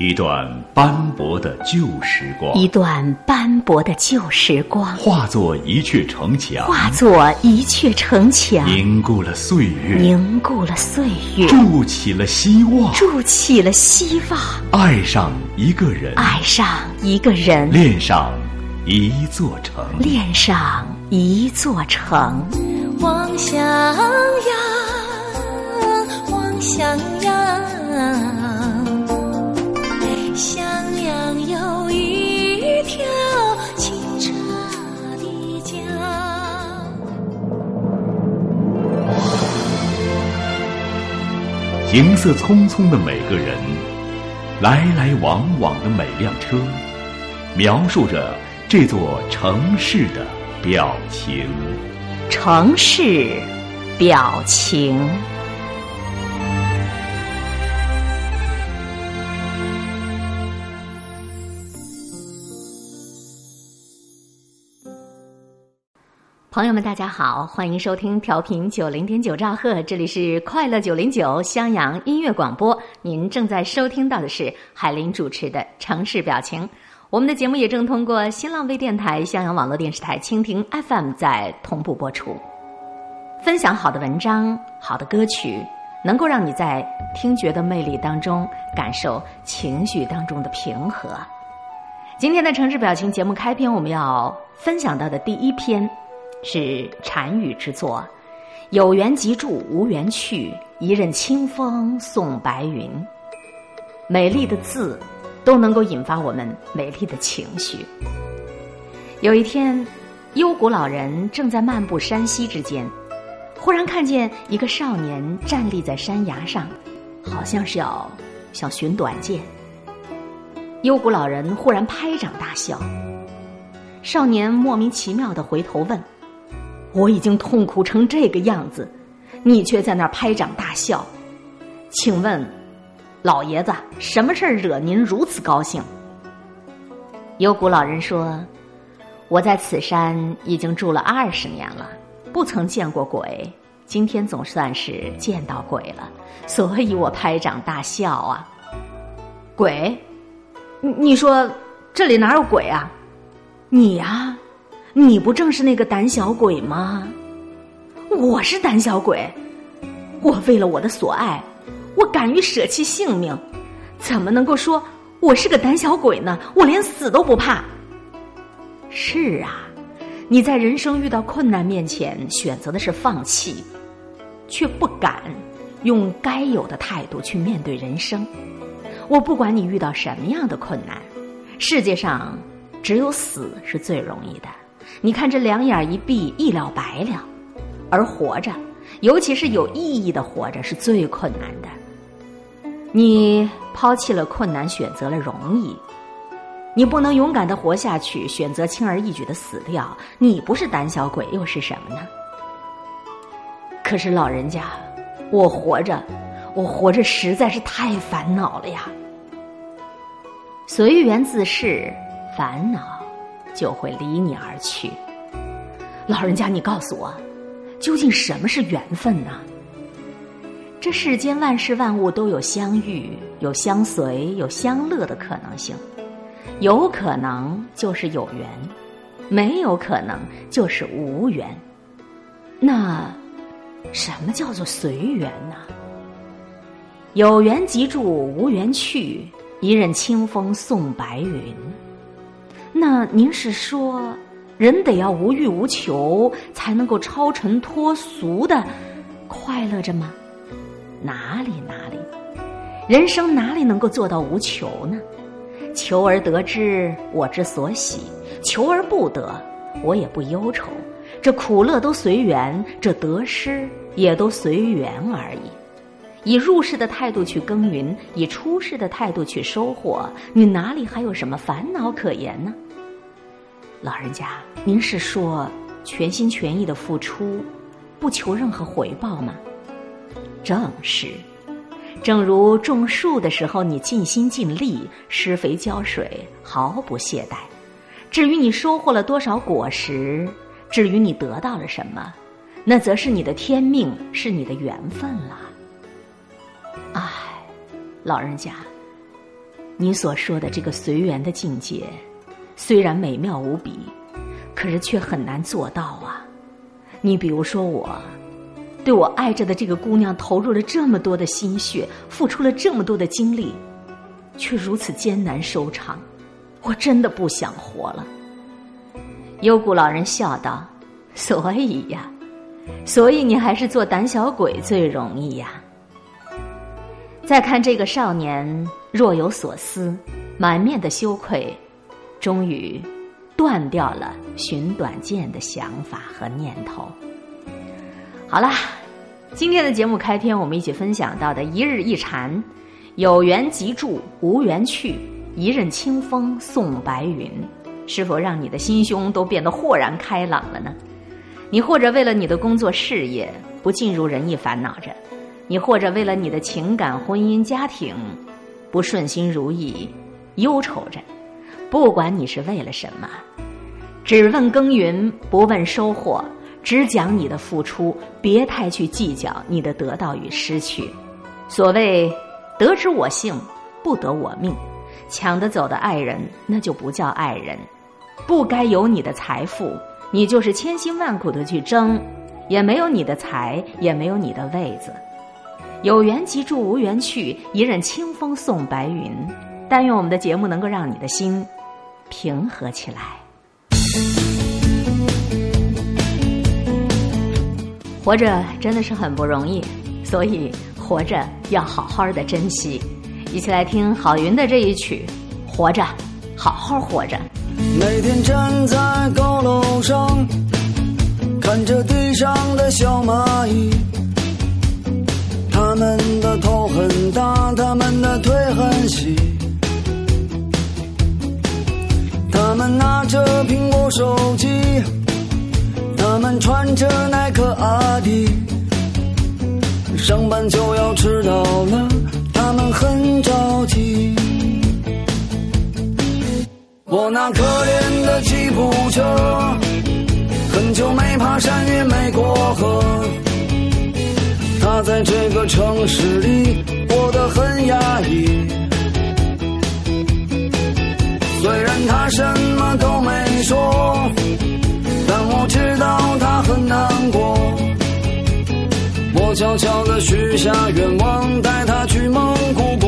一段斑驳的旧时光，一段斑驳的旧时光，化作一阙城墙，化作一阙城墙，凝固了岁月，凝固了岁月，筑起了希望，筑起了希望，爱上一个人，爱上一个人，恋上一座城，恋上一座城，望襄阳，望襄阳。行色匆匆的每个人，来来往往的每辆车，描述着这座城市的表情。城市表情。朋友们，大家好，欢迎收听调频九零点九兆赫，这里是快乐九零九襄阳音乐广播。您正在收听到的是海林主持的《城市表情》。我们的节目也正通过新浪微电台、襄阳网络电视台、蜻蜓 FM 在同步播出。分享好的文章、好的歌曲，能够让你在听觉的魅力当中感受情绪当中的平和。今天的《城市表情》节目开篇，我们要分享到的第一篇。是禅语之作，有缘即住，无缘去。一任清风送白云。美丽的字，都能够引发我们美丽的情绪。有一天，幽谷老人正在漫步山溪之间，忽然看见一个少年站立在山崖上，好像是要想寻短见。幽谷老人忽然拍掌大笑，少年莫名其妙的回头问。我已经痛苦成这个样子，你却在那儿拍掌大笑，请问，老爷子，什么事儿惹您如此高兴？幽谷老人说：“我在此山已经住了二十年了，不曾见过鬼，今天总算是见到鬼了，所以我拍掌大笑啊。鬼？你你说这里哪有鬼啊？你呀？”你不正是那个胆小鬼吗？我是胆小鬼，我为了我的所爱，我敢于舍弃性命，怎么能够说我是个胆小鬼呢？我连死都不怕。是啊，你在人生遇到困难面前，选择的是放弃，却不敢用该有的态度去面对人生。我不管你遇到什么样的困难，世界上只有死是最容易的。你看，这两眼一闭，一了百了；而活着，尤其是有意义的活着，是最困难的。你抛弃了困难，选择了容易，你不能勇敢的活下去，选择轻而易举的死掉。你不是胆小鬼，又是什么呢？可是老人家，我活着，我活着实在是太烦恼了呀。随缘自是，烦恼。就会离你而去。老人家，你告诉我，究竟什么是缘分呢？这世间万事万物都有相遇、有相随、有相乐的可能性，有可能就是有缘，没有可能就是无缘。那什么叫做随缘呢？有缘即住，无缘去。一任清风送白云。那您是说，人得要无欲无求，才能够超尘脱俗的快乐着吗？哪里哪里，人生哪里能够做到无求呢？求而得之，我之所喜；求而不得，我也不忧愁。这苦乐都随缘，这得失也都随缘而已。以入世的态度去耕耘，以出世的态度去收获，你哪里还有什么烦恼可言呢？老人家，您是说全心全意的付出，不求任何回报吗？正是，正如种树的时候，你尽心尽力施肥浇水，毫不懈怠。至于你收获了多少果实，至于你得到了什么，那则是你的天命，是你的缘分了。唉，老人家，你所说的这个随缘的境界，虽然美妙无比，可是却很难做到啊。你比如说我，对我爱着的这个姑娘投入了这么多的心血，付出了这么多的精力，却如此艰难收场，我真的不想活了。幽谷老人笑道：“所以呀，所以你还是做胆小鬼最容易呀。”再看这个少年，若有所思，满面的羞愧，终于断掉了寻短见的想法和念头。好啦，今天的节目开篇，我们一起分享到的一日一禅，有缘即住，无缘去，一任清风送白云，是否让你的心胸都变得豁然开朗了呢？你或者为了你的工作事业不尽如人意烦恼着。你或者为了你的情感、婚姻、家庭不顺心如意，忧愁着；不管你是为了什么，只问耕耘，不问收获，只讲你的付出，别太去计较你的得到与失去。所谓“得之我幸，不得我命”，抢得走的爱人那就不叫爱人；不该有你的财富，你就是千辛万苦的去争，也没有你的财，也没有你的位子。有缘即住，无缘去。一任清风送白云。但愿我们的节目能够让你的心平和起来。活着真的是很不容易，所以活着要好好的珍惜。一起来听郝云的这一曲《活着》，好好活着。每天站在高楼上，看着地上的小蚂蚁。他们的头很大，他们的腿很细，着苹果手机，他们穿着耐克阿迪，上班就要迟到了，他们很着急。我那可怜的吉普车，很久没爬山，也没过河。他在这个城市里过得很压抑，虽然他什么都没说，但我知道他很难过。我悄悄地许下愿望，带他去蒙古国